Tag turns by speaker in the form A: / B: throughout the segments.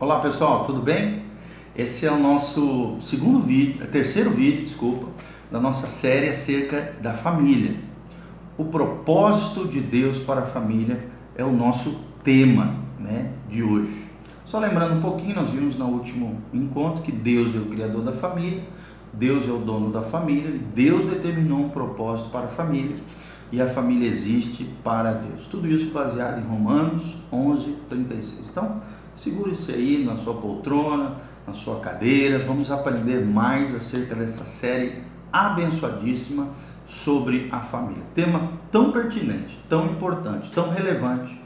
A: Olá pessoal, tudo bem? Esse é o nosso segundo vídeo, terceiro vídeo, desculpa, da nossa série acerca da família. O propósito de Deus para a família é o nosso tema, né, de hoje. Só lembrando um pouquinho, nós vimos no último encontro que Deus é o criador da família, Deus é o dono da família, Deus determinou um propósito para a família e a família existe para Deus. Tudo isso baseado em Romanos 11, 36. Então, segure-se aí na sua poltrona, na sua cadeira, vamos aprender mais acerca dessa série abençoadíssima sobre a família. Tema tão pertinente, tão importante, tão relevante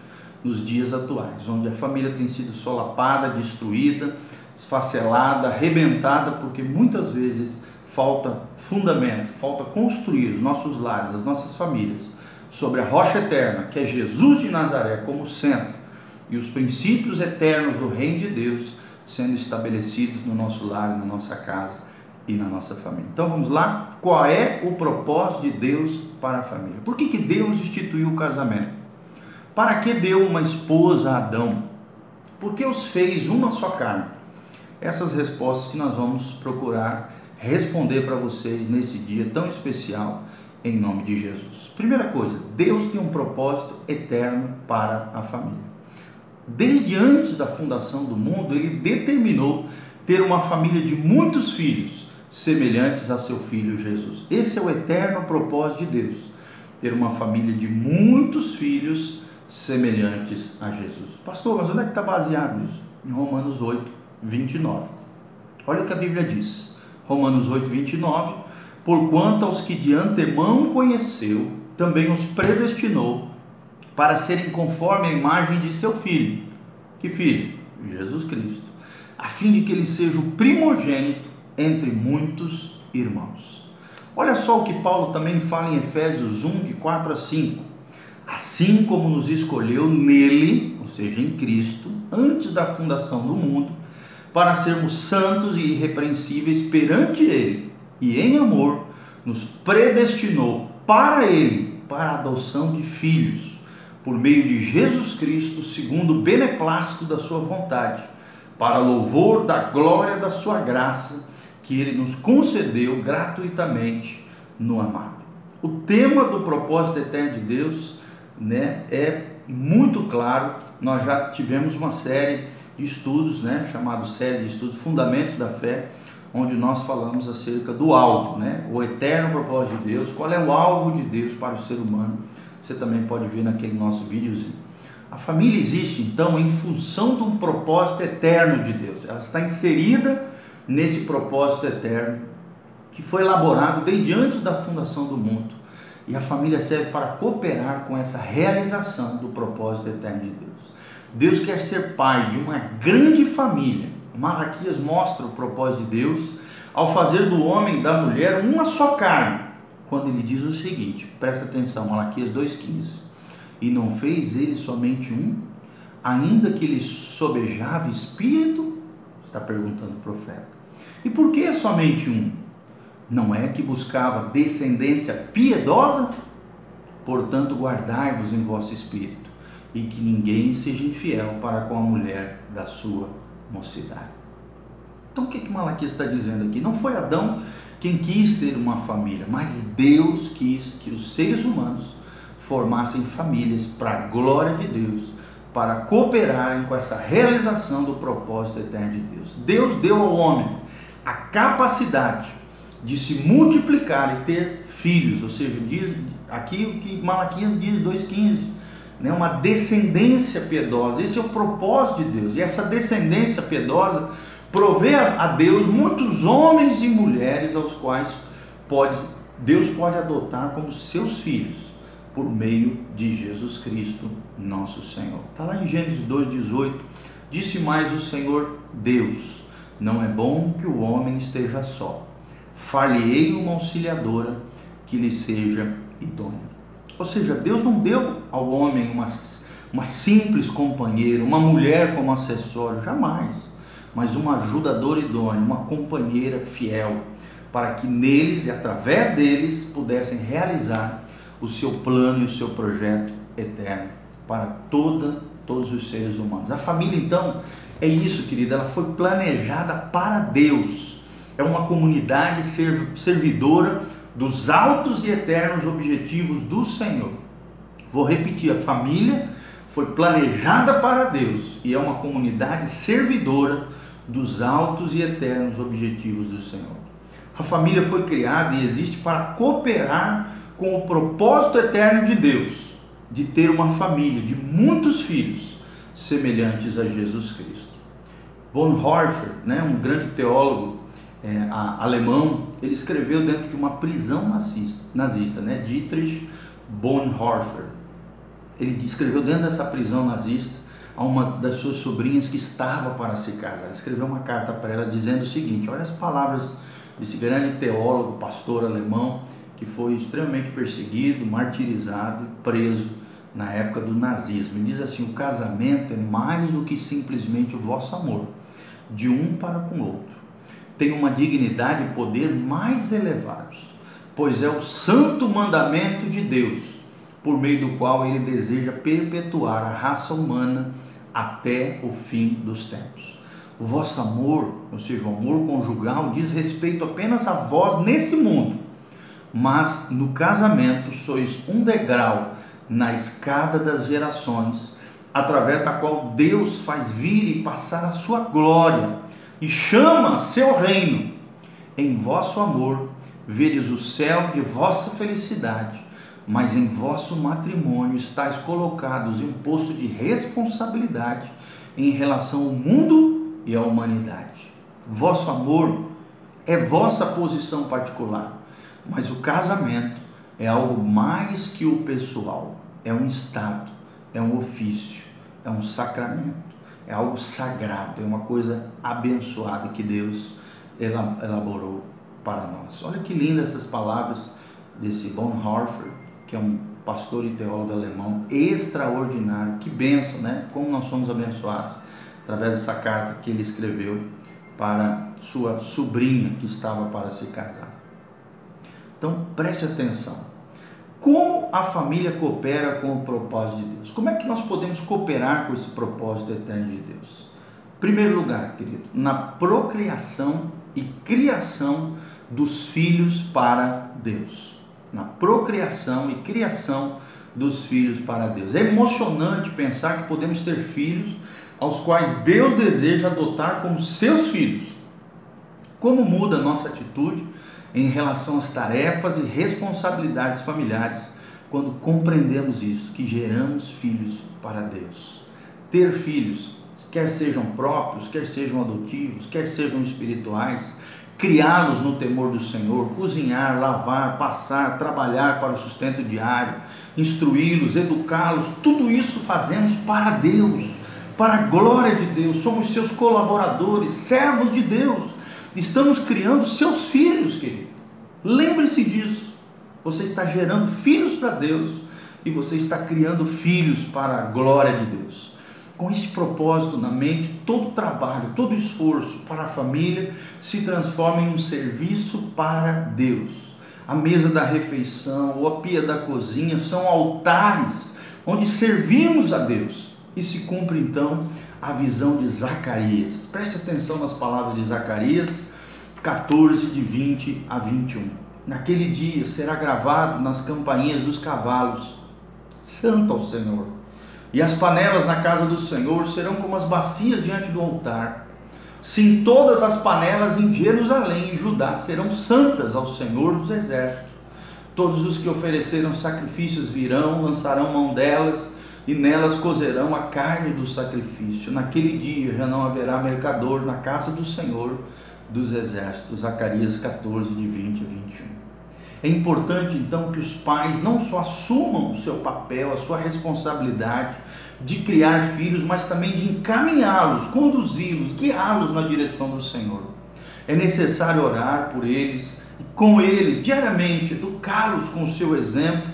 A: nos dias atuais, onde a família tem sido solapada, destruída, esfacelada, arrebentada, porque muitas vezes falta fundamento, falta construir os nossos lares, as nossas famílias sobre a rocha eterna, que é Jesus de Nazaré como centro, e os princípios eternos do reino de Deus sendo estabelecidos no nosso lar, na nossa casa e na nossa família. Então vamos lá, qual é o propósito de Deus para a família? Por que, que Deus instituiu o casamento? Para que deu uma esposa a Adão? Por que os fez uma só carne? Essas respostas que nós vamos procurar responder para vocês nesse dia tão especial, em nome de Jesus. Primeira coisa, Deus tem um propósito eterno para a família. Desde antes da fundação do mundo, ele determinou ter uma família de muitos filhos, semelhantes a seu filho Jesus. Esse é o eterno propósito de Deus, ter uma família de muitos filhos semelhantes a Jesus. Pastor, mas onde é que está baseado isso? Em Romanos 8, 29. Olha o que a Bíblia diz. Romanos 8, 29. Porquanto aos que de antemão conheceu, também os predestinou para serem conforme a imagem de seu filho. Que filho? Jesus Cristo. A fim de que ele seja o primogênito entre muitos irmãos. Olha só o que Paulo também fala em Efésios 1, de 4 a 5. Assim como nos escolheu nele, ou seja, em Cristo, antes da fundação do mundo, para sermos santos e irrepreensíveis perante Ele, e em amor nos predestinou para Ele, para a adoção de filhos, por meio de Jesus Cristo, segundo o beneplácito da Sua vontade, para louvor da glória da Sua graça, que Ele nos concedeu gratuitamente no amado. O tema do propósito eterno de Deus né, é muito claro. Nós já tivemos uma série de estudos, né, chamado série de estudos Fundamentos da Fé, onde nós falamos acerca do alvo, né, o eterno propósito de Deus, qual é o alvo de Deus para o ser humano. Você também pode ver naquele nosso videozinho. A família existe então em função de um propósito eterno de Deus. Ela está inserida nesse propósito eterno que foi elaborado desde antes da fundação do mundo. E a família serve para cooperar com essa realização do propósito eterno de Deus. Deus quer ser pai de uma grande família. Malaquias mostra o propósito de Deus ao fazer do homem e da mulher uma só carne, quando ele diz o seguinte: presta atenção, Malaquias 2,15. E não fez ele somente um, ainda que ele sobejava espírito? Está perguntando o profeta. E por que somente um? Não é que buscava descendência piedosa? Portanto, guardai-vos em vosso espírito e que ninguém seja infiel para com a mulher da sua mocidade. Então o que, que Malaquias está dizendo aqui? Não foi Adão quem quis ter uma família, mas Deus quis que os seres humanos formassem famílias para a glória de Deus, para cooperarem com essa realização do propósito eterno de Deus. Deus deu ao homem a capacidade de se multiplicar e ter filhos, ou seja, diz aqui o que Malaquias diz 2,15 né, uma descendência piedosa. Esse é o propósito de Deus. E essa descendência piedosa provê a Deus muitos homens e mulheres aos quais pode, Deus pode adotar como seus filhos por meio de Jesus Cristo, nosso Senhor. Está lá em Gênesis 2,18. Disse mais o Senhor Deus: Não é bom que o homem esteja só. Falhei uma auxiliadora que lhe seja idônea. Ou seja, Deus não deu ao homem uma, uma simples companheira, uma mulher como acessório, jamais. Mas uma ajudadora idônea, uma companheira fiel, para que neles e através deles pudessem realizar o seu plano e o seu projeto eterno para toda todos os seres humanos. A família, então, é isso, querida, ela foi planejada para Deus. É uma comunidade servidora dos altos e eternos objetivos do Senhor. Vou repetir: a família foi planejada para Deus e é uma comunidade servidora dos altos e eternos objetivos do Senhor. A família foi criada e existe para cooperar com o propósito eterno de Deus, de ter uma família de muitos filhos semelhantes a Jesus Cristo. Bonhoeffer, né, um grande teólogo é, a, alemão, ele escreveu dentro de uma prisão nazista, nazista né, Dietrich Bonhoeffer. Ele escreveu dentro dessa prisão nazista a uma das suas sobrinhas que estava para se casar. Ele escreveu uma carta para ela dizendo o seguinte: olha as palavras desse grande teólogo, pastor alemão, que foi extremamente perseguido, martirizado, preso na época do nazismo. Ele diz assim: o casamento é mais do que simplesmente o vosso amor, de um para com o outro. Tem uma dignidade e poder mais elevados, pois é o santo mandamento de Deus, por meio do qual ele deseja perpetuar a raça humana até o fim dos tempos. O vosso amor, ou seja, o amor conjugal, diz respeito apenas a vós nesse mundo, mas no casamento sois um degrau na escada das gerações, através da qual Deus faz vir e passar a sua glória e chama seu reino. Em vosso amor, vedes o céu de vossa felicidade mas em vosso matrimônio estáis colocados em um posto de responsabilidade em relação ao mundo e à humanidade. Vosso amor é vossa posição particular, mas o casamento é algo mais que o pessoal, é um estado, é um ofício, é um sacramento, é algo sagrado, é uma coisa abençoada que Deus elaborou para nós. Olha que lindas essas palavras desse Bonhoeffer que é um pastor e teólogo alemão extraordinário. Que benção, né? Como nós somos abençoados através dessa carta que ele escreveu para sua sobrinha que estava para se casar. Então, preste atenção. Como a família coopera com o propósito de Deus? Como é que nós podemos cooperar com esse propósito eterno de Deus? Primeiro lugar, querido, na procriação e criação dos filhos para Deus na procriação e criação dos filhos para Deus. É emocionante pensar que podemos ter filhos aos quais Deus deseja adotar como seus filhos. Como muda a nossa atitude em relação às tarefas e responsabilidades familiares quando compreendemos isso, que geramos filhos para Deus. Ter filhos, quer sejam próprios, quer sejam adotivos, quer sejam espirituais, criá-los no temor do Senhor, cozinhar, lavar, passar, trabalhar para o sustento diário, instruí-los, educá-los, tudo isso fazemos para Deus, para a glória de Deus. Somos seus colaboradores, servos de Deus. Estamos criando seus filhos, querido. Lembre-se disso. Você está gerando filhos para Deus e você está criando filhos para a glória de Deus com esse propósito na mente, todo trabalho, todo esforço para a família se transforma em um serviço para Deus. A mesa da refeição ou a pia da cozinha são altares onde servimos a Deus. E se cumpre então a visão de Zacarias. Preste atenção nas palavras de Zacarias 14, de 20 a 21. Naquele dia será gravado nas campainhas dos cavalos: Santo ao Senhor e as panelas na casa do Senhor serão como as bacias diante do altar. Sim, todas as panelas em Jerusalém e Judá serão santas ao Senhor dos exércitos. Todos os que ofereceram sacrifícios virão, lançarão mão delas e nelas cozerão a carne do sacrifício. Naquele dia já não haverá mercador na casa do Senhor dos exércitos. Zacarias 14, de 20 a 21. É importante então que os pais não só assumam o seu papel, a sua responsabilidade de criar filhos, mas também de encaminhá-los, conduzi-los, guiá-los na direção do Senhor. É necessário orar por eles com eles diariamente, educá-los com o seu exemplo,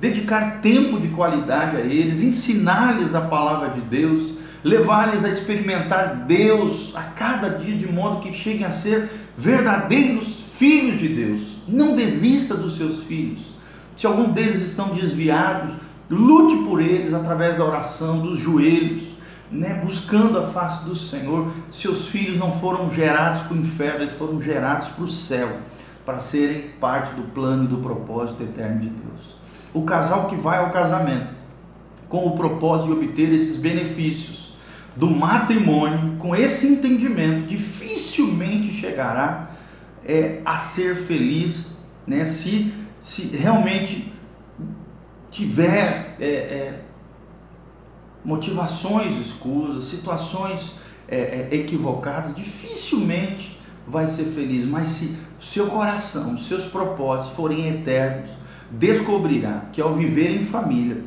A: dedicar tempo de qualidade a eles, ensinar-lhes a palavra de Deus, levar-lhes a experimentar Deus a cada dia de modo que cheguem a ser verdadeiros filhos de Deus. Não desista dos seus filhos. Se algum deles estão desviados, lute por eles através da oração, dos joelhos, né, buscando a face do Senhor. Seus filhos não foram gerados para o inferno, eles foram gerados para o céu, para serem parte do plano e do propósito eterno de Deus. O casal que vai ao casamento com o propósito de obter esses benefícios do matrimônio, com esse entendimento, dificilmente chegará é, a ser feliz, né, se, se realmente tiver é, é, motivações escusas, situações é, é, equivocadas, dificilmente vai ser feliz. Mas se seu coração, seus propósitos forem eternos, descobrirá que ao viver em família,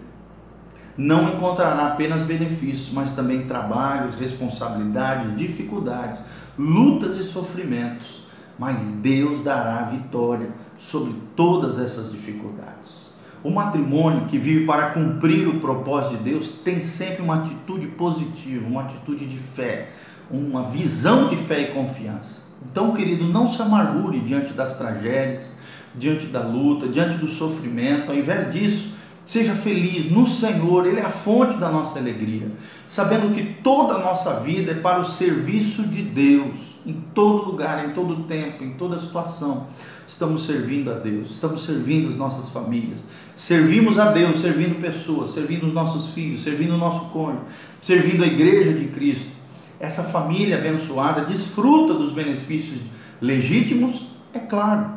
A: não encontrará apenas benefícios, mas também trabalhos, responsabilidades, dificuldades, lutas e sofrimentos. Mas Deus dará vitória sobre todas essas dificuldades. O matrimônio que vive para cumprir o propósito de Deus tem sempre uma atitude positiva, uma atitude de fé, uma visão de fé e confiança. Então, querido, não se amargure diante das tragédias, diante da luta, diante do sofrimento. Ao invés disso, seja feliz no Senhor, Ele é a fonte da nossa alegria, sabendo que toda a nossa vida é para o serviço de Deus em todo lugar, em todo tempo, em toda situação. Estamos servindo a Deus, estamos servindo as nossas famílias, servimos a Deus, servindo pessoas, servindo os nossos filhos, servindo o nosso cônjuge, servindo a igreja de Cristo. Essa família abençoada desfruta dos benefícios legítimos? É claro,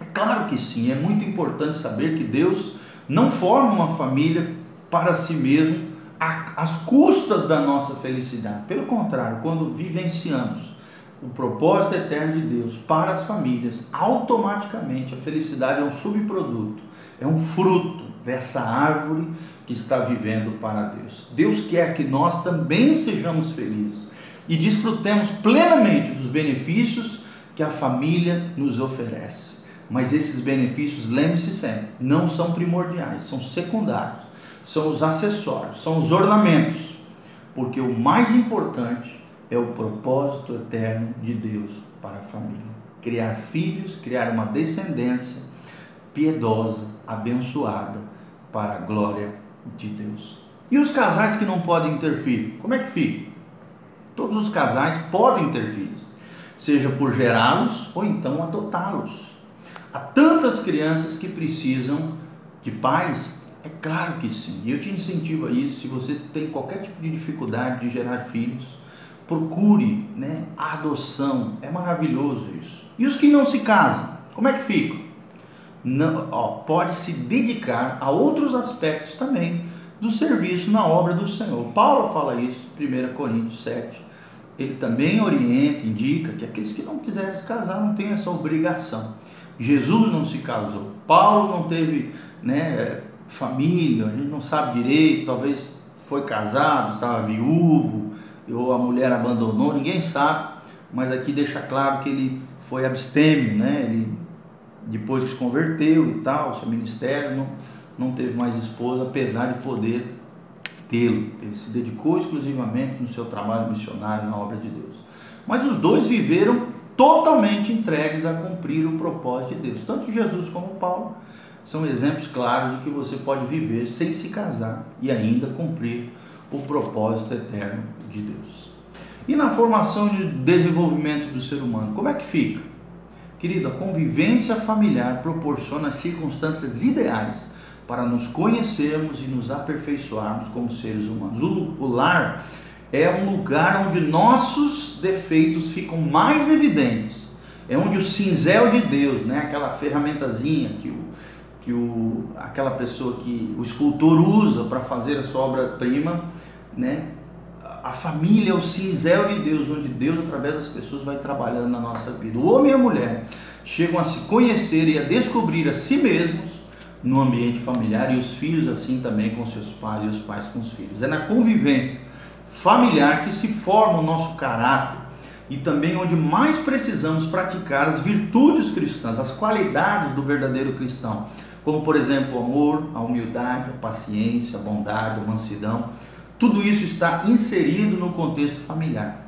A: é claro que sim. É muito importante saber que Deus não forma uma família para si mesmo às custas da nossa felicidade. Pelo contrário, quando vivenciamos o propósito eterno de Deus para as famílias, automaticamente a felicidade é um subproduto, é um fruto dessa árvore que está vivendo para Deus. Deus quer que nós também sejamos felizes e desfrutemos plenamente dos benefícios que a família nos oferece. Mas esses benefícios, lembre-se sempre, não são primordiais, são secundários, são os acessórios, são os ornamentos, porque o mais importante é o propósito eterno de Deus para a família. Criar filhos, criar uma descendência piedosa, abençoada para a glória de Deus. E os casais que não podem ter filho, como é que fica? Todos os casais podem ter filhos, seja por gerá-los ou então adotá-los. Há tantas crianças que precisam de pais? É claro que sim. Eu te incentivo a isso. Se você tem qualquer tipo de dificuldade de gerar filhos, procure né, a adoção. É maravilhoso isso. E os que não se casam, como é que ficam? Não, ó, pode se dedicar a outros aspectos também do serviço na obra do Senhor. Paulo fala isso em 1 Coríntios 7. Ele também orienta, indica que aqueles que não quiserem se casar não têm essa obrigação. Jesus não se casou, Paulo não teve né, família, a gente não sabe direito, talvez foi casado, estava viúvo, ou a mulher abandonou, ninguém sabe, mas aqui deixa claro que ele foi abstêmio, né? Ele depois que se converteu e tal, seu ministério não, não teve mais esposa, apesar de poder tê-lo. Ele se dedicou exclusivamente no seu trabalho missionário na obra de Deus. Mas os dois viveram totalmente entregues a cumprir o propósito de Deus. Tanto Jesus como Paulo são exemplos claros de que você pode viver sem se casar e ainda cumprir o propósito eterno de Deus. E na formação e desenvolvimento do ser humano, como é que fica? Querido, a convivência familiar proporciona circunstâncias ideais para nos conhecermos e nos aperfeiçoarmos como seres humanos. O lar é um lugar onde nossos defeitos ficam mais evidentes. É onde o cinzel de Deus, né, aquela ferramentazinha que o, que o, aquela pessoa que o escultor usa para fazer a sua obra-prima, né? A família é o cinzel de Deus, onde Deus, através das pessoas, vai trabalhando na nossa vida. O homem e a mulher chegam a se conhecer e a descobrir a si mesmos no ambiente familiar e os filhos assim também com seus pais e os pais com os filhos. É na convivência familiar que se forma o nosso caráter e também onde mais precisamos praticar as virtudes cristãs, as qualidades do verdadeiro cristão como por exemplo o amor, a humildade, a paciência, a bondade, a mansidão. Tudo isso está inserido no contexto familiar.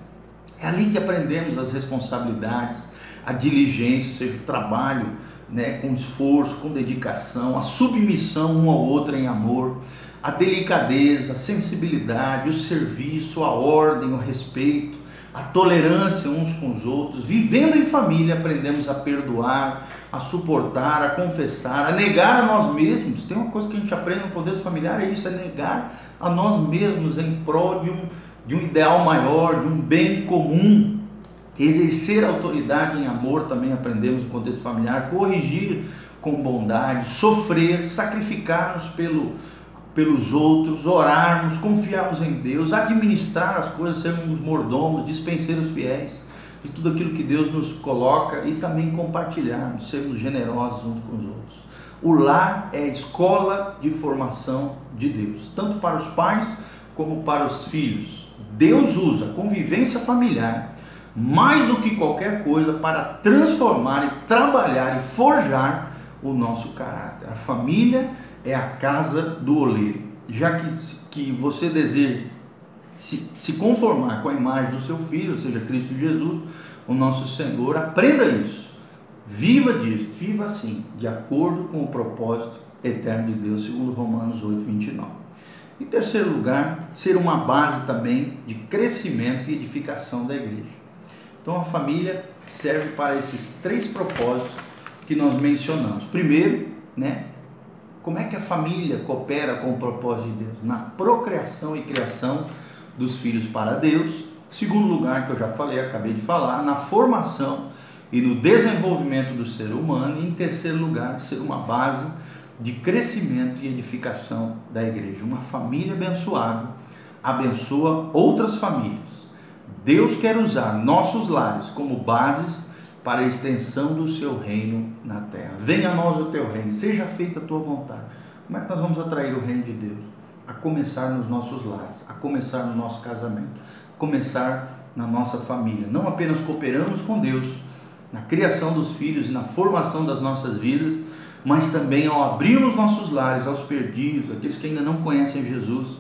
A: É ali que aprendemos as responsabilidades, a diligência, ou seja, o trabalho né, com esforço, com dedicação, a submissão um ao outro em amor, a delicadeza, a sensibilidade, o serviço, a ordem, o respeito, a tolerância uns com os outros. Vivendo em família, aprendemos a perdoar, a suportar, a confessar, a negar a nós mesmos. Tem uma coisa que a gente aprende no contexto familiar, é isso, é negar a nós mesmos em prol de um, de um ideal maior, de um bem comum. Exercer autoridade em amor também aprendemos no contexto familiar, corrigir com bondade, sofrer, sacrificar-nos pelo pelos outros, orarmos, confiarmos em Deus, administrar as coisas, sermos mordomos, dispenseiros fiéis de tudo aquilo que Deus nos coloca e também compartilharmos, sermos generosos uns com os outros. O lar é a escola de formação de Deus, tanto para os pais como para os filhos. Deus usa a convivência familiar mais do que qualquer coisa para transformar e trabalhar e forjar o nosso caráter. A família é a casa do oleiro. Já que, que você deseja se, se conformar com a imagem do seu filho, ou seja, Cristo Jesus, o nosso Senhor, aprenda isso. Viva disso, viva assim, de acordo com o propósito eterno de Deus, segundo Romanos 8, 29. Em terceiro lugar, ser uma base também de crescimento e edificação da igreja. Então a família serve para esses três propósitos que nós mencionamos. Primeiro, né, como é que a família coopera com o propósito de Deus? Na procriação e criação dos filhos para Deus. Segundo lugar, que eu já falei, acabei de falar, na formação e no desenvolvimento do ser humano. E em terceiro lugar, ser uma base de crescimento e edificação da igreja. Uma família abençoada abençoa outras famílias. Deus quer usar nossos lares como bases para a extensão do seu reino na terra. Venha a nós o teu reino, seja feita a tua vontade. Como é que nós vamos atrair o reino de Deus? A começar nos nossos lares, a começar no nosso casamento, a começar na nossa família. Não apenas cooperamos com Deus na criação dos filhos e na formação das nossas vidas, mas também ao abrir os nossos lares aos perdidos, aqueles que ainda não conhecem Jesus,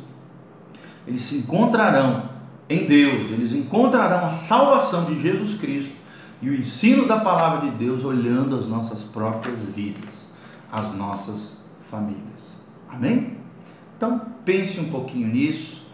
A: eles se encontrarão em Deus, eles encontrarão a salvação de Jesus Cristo e o ensino da palavra de Deus olhando as nossas próprias vidas, as nossas famílias. Amém? Então pense um pouquinho nisso.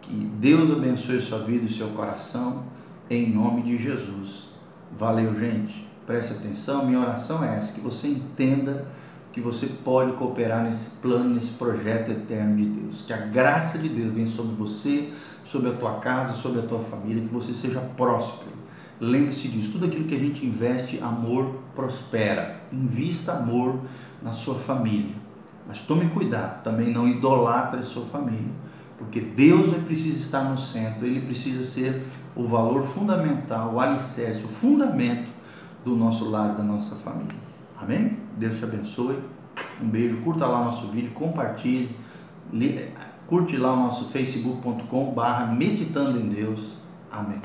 A: Que Deus abençoe sua vida e seu coração, em nome de Jesus. Valeu, gente. Preste atenção, minha oração é essa: que você entenda que você pode cooperar nesse plano, nesse projeto eterno de Deus. Que a graça de Deus venha sobre você, sobre a tua casa, sobre a tua família, que você seja próspero Lembre-se disso, tudo aquilo que a gente investe, amor prospera. Invista amor na sua família. Mas tome cuidado, também não idolatre a sua família, porque Deus é precisa estar no centro, ele precisa ser o valor fundamental, o alicerce, o fundamento do nosso lar, da nossa família. Amém? Deus te abençoe. Um beijo, curta lá nosso vídeo, compartilhe, curte lá o nosso facebook.com barra meditando em Deus. Amém.